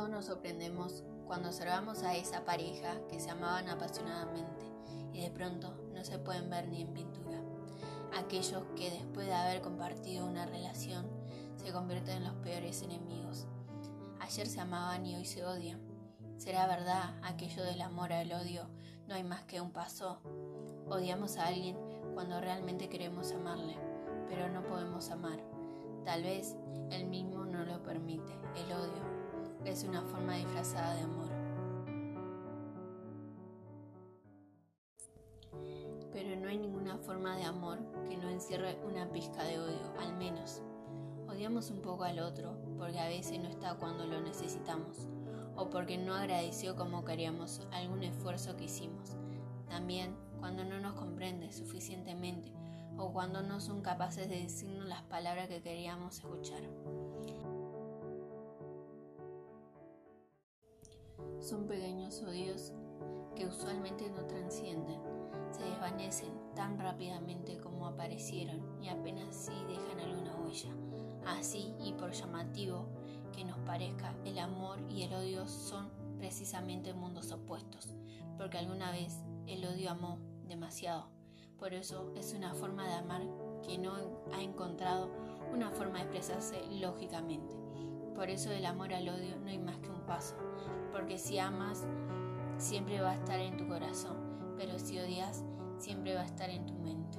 Todos nos sorprendemos cuando observamos a esa pareja que se amaban apasionadamente y de pronto no se pueden ver ni en pintura. Aquellos que después de haber compartido una relación se convierten en los peores enemigos. Ayer se amaban y hoy se odian. ¿Será verdad aquello del amor al odio? No hay más que un paso. Odiamos a alguien cuando realmente queremos amarle, pero no podemos amar. Tal vez él mismo no lo. El es una forma disfrazada de amor. Pero no hay ninguna forma de amor que no encierre una pizca de odio, al menos. Odiamos un poco al otro porque a veces no está cuando lo necesitamos o porque no agradeció como queríamos algún esfuerzo que hicimos. También cuando no nos comprende suficientemente o cuando no son capaces de decirnos las palabras que queríamos escuchar. Son pequeños odios que usualmente no trascienden, se desvanecen tan rápidamente como aparecieron y apenas si dejan alguna huella. Así y por llamativo que nos parezca, el amor y el odio son precisamente mundos opuestos, porque alguna vez el odio amó demasiado. Por eso es una forma de amar que no ha encontrado una forma de expresarse lógicamente. Por eso del amor al odio no hay más que un paso, porque si amas, siempre va a estar en tu corazón, pero si odias, siempre va a estar en tu mente.